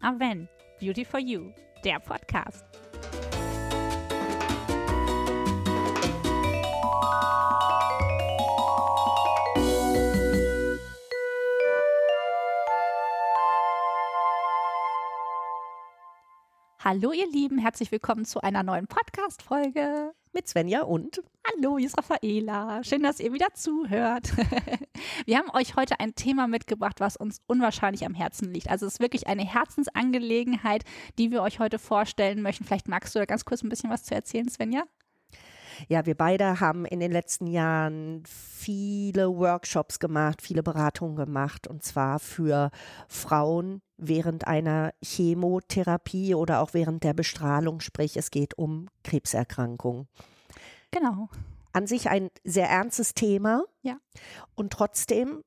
Aven, Beauty for You, der Podcast. Hallo ihr Lieben, herzlich willkommen zu einer neuen Podcast-Folge. Mit Svenja und Hallo, hier ist Raffaela. Schön, dass ihr wieder zuhört. Wir haben euch heute ein Thema mitgebracht, was uns unwahrscheinlich am Herzen liegt. Also es ist wirklich eine Herzensangelegenheit, die wir euch heute vorstellen möchten. Vielleicht magst du da ganz kurz ein bisschen was zu erzählen, Svenja? Ja, wir beide haben in den letzten Jahren viele Workshops gemacht, viele Beratungen gemacht und zwar für Frauen während einer Chemotherapie oder auch während der Bestrahlung, sprich es geht um Krebserkrankungen. Genau. An sich ein sehr ernstes Thema. Ja. Und trotzdem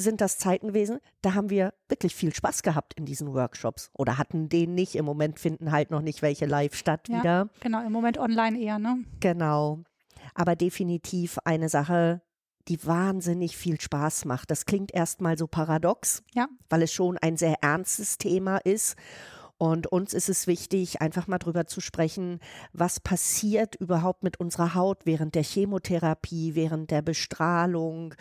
sind das Zeiten gewesen, da haben wir wirklich viel Spaß gehabt in diesen Workshops oder hatten den nicht. Im Moment finden halt noch nicht welche live statt ja, wieder. Genau, im Moment online eher, ne? Genau. Aber definitiv eine Sache, die wahnsinnig viel Spaß macht. Das klingt erstmal so paradox, ja. weil es schon ein sehr ernstes Thema ist. Und uns ist es wichtig, einfach mal drüber zu sprechen, was passiert überhaupt mit unserer Haut während der Chemotherapie, während der Bestrahlung,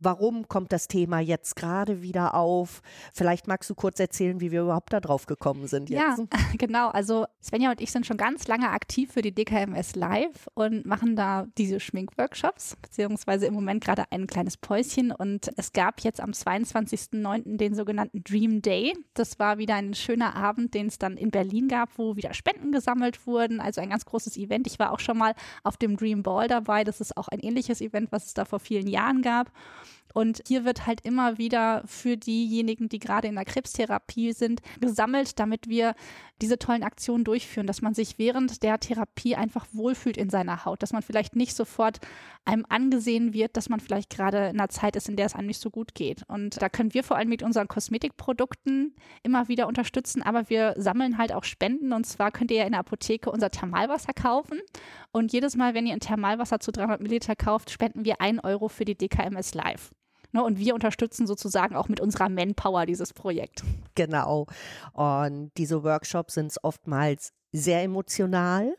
Warum kommt das Thema jetzt gerade wieder auf? Vielleicht magst du kurz erzählen, wie wir überhaupt da drauf gekommen sind jetzt. Ja, genau. Also Svenja und ich sind schon ganz lange aktiv für die DKMS Live und machen da diese Schminkworkshops, beziehungsweise im Moment gerade ein kleines Päuschen. Und es gab jetzt am 22.09. den sogenannten Dream Day. Das war wieder ein schöner Abend, den es dann in Berlin gab, wo wieder Spenden gesammelt wurden. Also ein ganz großes Event. Ich war auch schon mal auf dem Dream Ball dabei. Das ist auch ein ähnliches Event, was es da vor vielen Jahren gab. Und hier wird halt immer wieder für diejenigen, die gerade in der Krebstherapie sind, gesammelt, damit wir diese tollen Aktionen durchführen, dass man sich während der Therapie einfach wohlfühlt in seiner Haut, dass man vielleicht nicht sofort einem angesehen wird, dass man vielleicht gerade in einer Zeit ist, in der es einem nicht so gut geht. Und da können wir vor allem mit unseren Kosmetikprodukten immer wieder unterstützen, aber wir sammeln halt auch Spenden und zwar könnt ihr ja in der Apotheke unser Thermalwasser kaufen und jedes Mal, wenn ihr ein Thermalwasser zu 300 Milliliter kauft, spenden wir ein Euro für die DKMS Live. Ne, und wir unterstützen sozusagen auch mit unserer Manpower dieses Projekt. Genau. Und diese Workshops sind oftmals sehr emotional.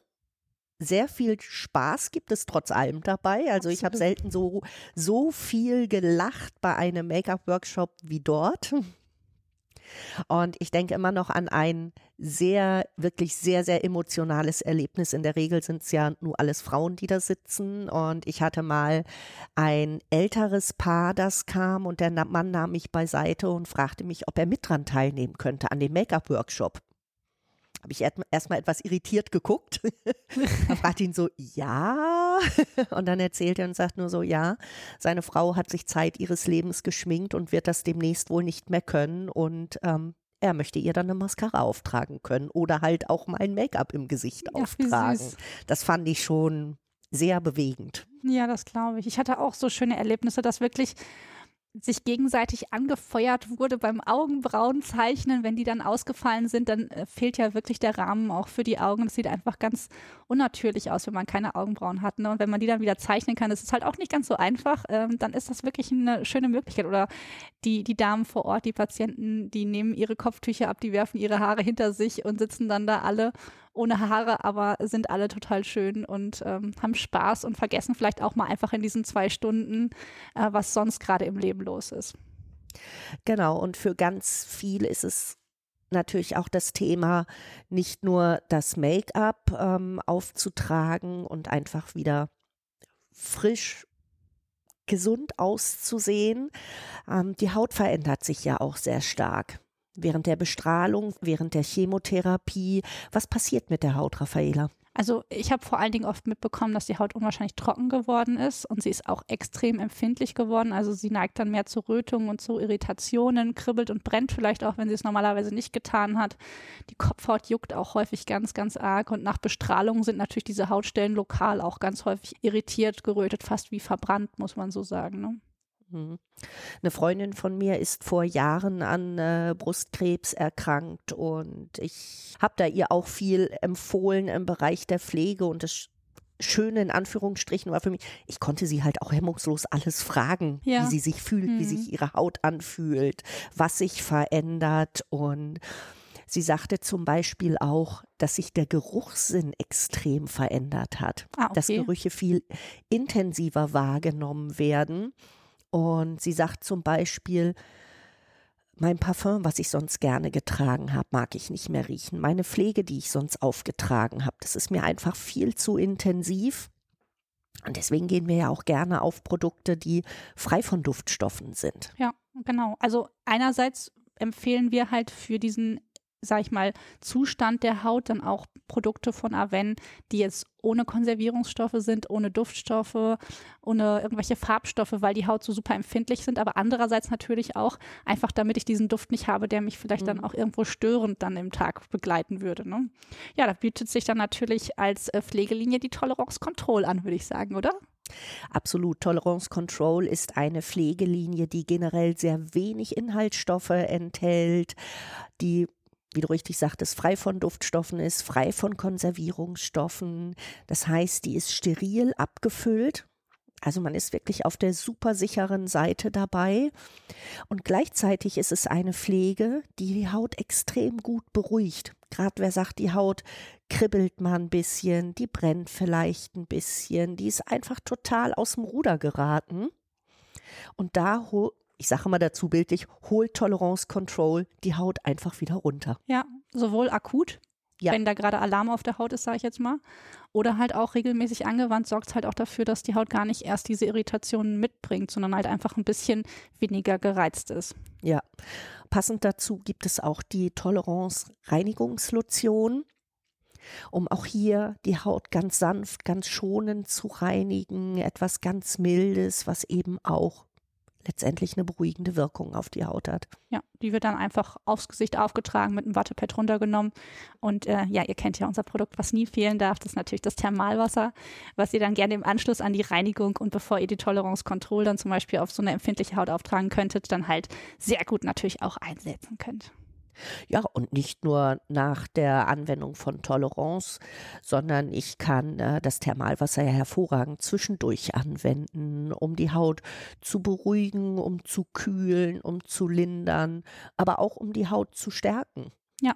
Sehr viel Spaß gibt es trotz allem dabei. Also Absolut. ich habe selten so, so viel gelacht bei einem Make-up-Workshop wie dort. Und ich denke immer noch an ein sehr, wirklich sehr, sehr emotionales Erlebnis. In der Regel sind es ja nur alles Frauen, die da sitzen. Und ich hatte mal ein älteres Paar, das kam und der Mann nahm mich beiseite und fragte mich, ob er mit dran teilnehmen könnte an dem Make-up-Workshop habe ich erstmal etwas irritiert geguckt. dann fragt ihn so, ja. Und dann erzählt er und sagt nur so, ja, seine Frau hat sich Zeit ihres Lebens geschminkt und wird das demnächst wohl nicht mehr können. Und ähm, er möchte ihr dann eine Mascara auftragen können oder halt auch mal ein Make-up im Gesicht ja, auftragen. Das fand ich schon sehr bewegend. Ja, das glaube ich. Ich hatte auch so schöne Erlebnisse, dass wirklich sich gegenseitig angefeuert wurde beim Augenbrauenzeichnen. Wenn die dann ausgefallen sind, dann äh, fehlt ja wirklich der Rahmen auch für die Augen. Es sieht einfach ganz unnatürlich aus, wenn man keine Augenbrauen hat. Ne? Und wenn man die dann wieder zeichnen kann, das ist halt auch nicht ganz so einfach, ähm, dann ist das wirklich eine schöne Möglichkeit. Oder die, die Damen vor Ort, die Patienten, die nehmen ihre Kopftücher ab, die werfen ihre Haare hinter sich und sitzen dann da alle ohne Haare, aber sind alle total schön und ähm, haben Spaß und vergessen vielleicht auch mal einfach in diesen zwei Stunden, äh, was sonst gerade im Leben los ist. Genau, und für ganz viele ist es natürlich auch das Thema, nicht nur das Make-up ähm, aufzutragen und einfach wieder frisch gesund auszusehen. Ähm, die Haut verändert sich ja auch sehr stark während der Bestrahlung, während der Chemotherapie. Was passiert mit der Haut, Raffaela? Also ich habe vor allen Dingen oft mitbekommen, dass die Haut unwahrscheinlich trocken geworden ist und sie ist auch extrem empfindlich geworden. Also sie neigt dann mehr zu Rötungen und zu Irritationen, kribbelt und brennt vielleicht auch, wenn sie es normalerweise nicht getan hat. Die Kopfhaut juckt auch häufig ganz, ganz arg und nach Bestrahlung sind natürlich diese Hautstellen lokal auch ganz häufig irritiert, gerötet, fast wie verbrannt, muss man so sagen. Ne? Mhm. Eine Freundin von mir ist vor Jahren an äh, Brustkrebs erkrankt und ich habe da ihr auch viel empfohlen im Bereich der Pflege und das Schöne in Anführungsstrichen war für mich, ich konnte sie halt auch hemmungslos alles fragen, ja. wie sie sich fühlt, mhm. wie sich ihre Haut anfühlt, was sich verändert und Sie sagte zum Beispiel auch, dass sich der Geruchssinn extrem verändert hat, ah, okay. dass Gerüche viel intensiver wahrgenommen werden. Und sie sagt zum Beispiel, mein Parfum, was ich sonst gerne getragen habe, mag ich nicht mehr riechen. Meine Pflege, die ich sonst aufgetragen habe, das ist mir einfach viel zu intensiv. Und deswegen gehen wir ja auch gerne auf Produkte, die frei von Duftstoffen sind. Ja, genau. Also einerseits empfehlen wir halt für diesen sag ich mal, Zustand der Haut dann auch Produkte von Aven, die jetzt ohne Konservierungsstoffe sind, ohne Duftstoffe, ohne irgendwelche Farbstoffe, weil die Haut so super empfindlich sind, aber andererseits natürlich auch einfach, damit ich diesen Duft nicht habe, der mich vielleicht mhm. dann auch irgendwo störend dann im Tag begleiten würde. Ne? Ja, da bietet sich dann natürlich als äh, Pflegelinie die Tolerance Control an, würde ich sagen, oder? Absolut. Tolerance Control ist eine Pflegelinie, die generell sehr wenig Inhaltsstoffe enthält, die wie du richtig sagtest, frei von Duftstoffen ist, frei von Konservierungsstoffen. Das heißt, die ist steril abgefüllt. Also man ist wirklich auf der super sicheren Seite dabei. Und gleichzeitig ist es eine Pflege, die die Haut extrem gut beruhigt. Gerade wer sagt, die Haut kribbelt mal ein bisschen, die brennt vielleicht ein bisschen, die ist einfach total aus dem Ruder geraten. Und da ich sage mal dazu bildlich, holt Tolerance Control die Haut einfach wieder runter. Ja, sowohl akut, ja. wenn da gerade Alarm auf der Haut ist, sage ich jetzt mal, oder halt auch regelmäßig angewandt, sorgt es halt auch dafür, dass die Haut gar nicht erst diese Irritationen mitbringt, sondern halt einfach ein bisschen weniger gereizt ist. Ja, passend dazu gibt es auch die Tolerance Reinigungslotion um auch hier die Haut ganz sanft, ganz schonend zu reinigen, etwas ganz Mildes, was eben auch letztendlich eine beruhigende Wirkung auf die Haut hat. Ja, die wird dann einfach aufs Gesicht aufgetragen, mit einem Wattepad runtergenommen. Und äh, ja, ihr kennt ja unser Produkt, was nie fehlen darf. Das ist natürlich das Thermalwasser, was ihr dann gerne im Anschluss an die Reinigung und bevor ihr die Tolerance Control dann zum Beispiel auf so eine empfindliche Haut auftragen könntet, dann halt sehr gut natürlich auch einsetzen könnt. Ja, und nicht nur nach der Anwendung von Tolerance, sondern ich kann äh, das Thermalwasser ja hervorragend zwischendurch anwenden, um die Haut zu beruhigen, um zu kühlen, um zu lindern, aber auch um die Haut zu stärken. Ja,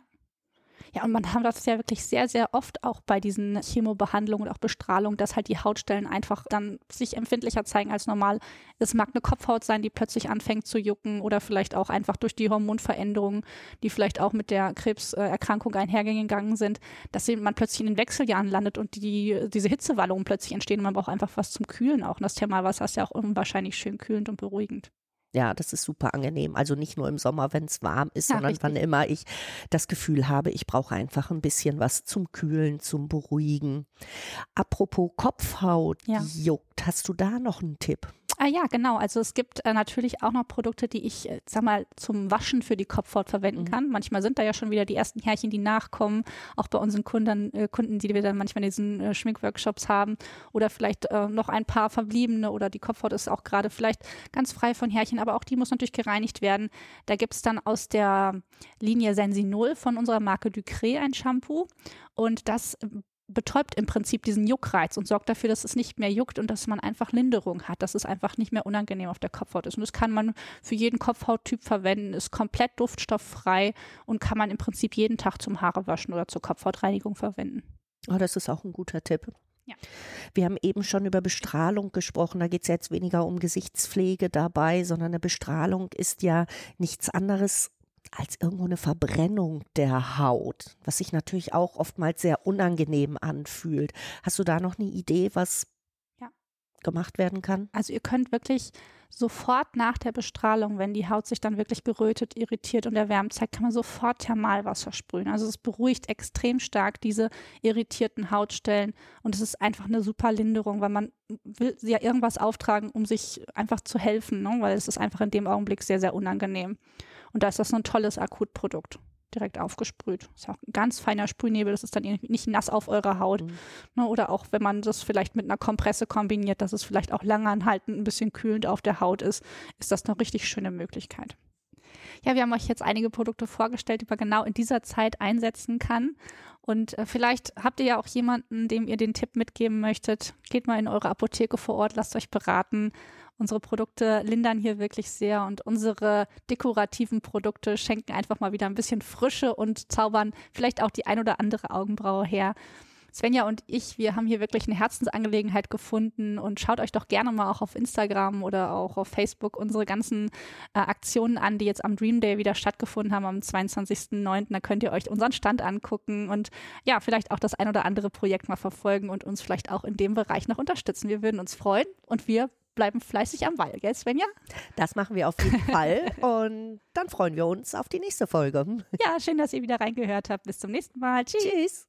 ja, und man hat das ja wirklich sehr, sehr oft auch bei diesen Chemobehandlungen und auch Bestrahlung, dass halt die Hautstellen einfach dann sich empfindlicher zeigen als normal. Es mag eine Kopfhaut sein, die plötzlich anfängt zu jucken oder vielleicht auch einfach durch die Hormonveränderungen, die vielleicht auch mit der Krebserkrankung einhergegangen sind, dass man plötzlich in den Wechseljahren landet und die, diese Hitzewallungen plötzlich entstehen und man braucht einfach was zum Kühlen auch. Und das Thermalwasser ist ja auch unwahrscheinlich schön kühlend und beruhigend. Ja, das ist super angenehm. Also nicht nur im Sommer, wenn es warm ist, ja, sondern richtig. wann immer ich das Gefühl habe, ich brauche einfach ein bisschen was zum Kühlen, zum Beruhigen. Apropos Kopfhaut ja. juckt, hast du da noch einen Tipp? Ah ja, genau. Also es gibt äh, natürlich auch noch Produkte, die ich, äh, sag mal, zum Waschen für die Kopfhaut verwenden mhm. kann. Manchmal sind da ja schon wieder die ersten Härchen, die nachkommen, auch bei unseren Kunden, äh, Kunden, die wir dann manchmal in diesen äh, Schminkworkshops haben. Oder vielleicht äh, noch ein paar verbliebene oder die Kopfhaut ist auch gerade vielleicht ganz frei von Härchen, aber auch die muss natürlich gereinigt werden. Da gibt es dann aus der Linie Sensinol von unserer Marke Ducré ein Shampoo. Und das betäubt im Prinzip diesen Juckreiz und sorgt dafür, dass es nicht mehr juckt und dass man einfach Linderung hat, dass es einfach nicht mehr unangenehm auf der Kopfhaut ist. Und das kann man für jeden Kopfhauttyp verwenden, ist komplett duftstofffrei und kann man im Prinzip jeden Tag zum Haarewaschen oder zur Kopfhautreinigung verwenden. Oh, das ist auch ein guter Tipp. Ja. Wir haben eben schon über Bestrahlung gesprochen. Da geht es jetzt weniger um Gesichtspflege dabei, sondern eine Bestrahlung ist ja nichts anderes als irgendwo eine Verbrennung der Haut, was sich natürlich auch oftmals sehr unangenehm anfühlt. Hast du da noch eine Idee, was ja. gemacht werden kann? Also ihr könnt wirklich sofort nach der Bestrahlung, wenn die Haut sich dann wirklich gerötet, irritiert und erwärmt zeigt, kann man sofort Thermalwasser sprühen. Also es beruhigt extrem stark diese irritierten Hautstellen und es ist einfach eine super Linderung, weil man will ja irgendwas auftragen, um sich einfach zu helfen, ne? weil es ist einfach in dem Augenblick sehr, sehr unangenehm. Und da ist das ein tolles Akutprodukt direkt aufgesprüht. Ist auch ein ganz feiner Sprühnebel, das ist dann nicht nass auf eurer Haut. Mhm. Ne, oder auch, wenn man das vielleicht mit einer Kompresse kombiniert, dass es vielleicht auch lange anhaltend ein bisschen kühlend auf der Haut ist, ist das eine richtig schöne Möglichkeit. Ja, wir haben euch jetzt einige Produkte vorgestellt, die man genau in dieser Zeit einsetzen kann. Und äh, vielleicht habt ihr ja auch jemanden, dem ihr den Tipp mitgeben möchtet. Geht mal in eure Apotheke vor Ort, lasst euch beraten Unsere Produkte lindern hier wirklich sehr und unsere dekorativen Produkte schenken einfach mal wieder ein bisschen Frische und zaubern vielleicht auch die ein oder andere Augenbraue her. Svenja und ich, wir haben hier wirklich eine Herzensangelegenheit gefunden und schaut euch doch gerne mal auch auf Instagram oder auch auf Facebook unsere ganzen äh, Aktionen an, die jetzt am Dream Day wieder stattgefunden haben am 22.09. Da könnt ihr euch unseren Stand angucken und ja, vielleicht auch das ein oder andere Projekt mal verfolgen und uns vielleicht auch in dem Bereich noch unterstützen. Wir würden uns freuen und wir bleiben fleißig am Ball, gell, Svenja? Das machen wir auf jeden Fall. Und dann freuen wir uns auf die nächste Folge. Ja, schön, dass ihr wieder reingehört habt. Bis zum nächsten Mal. Tschüss. Tschüss.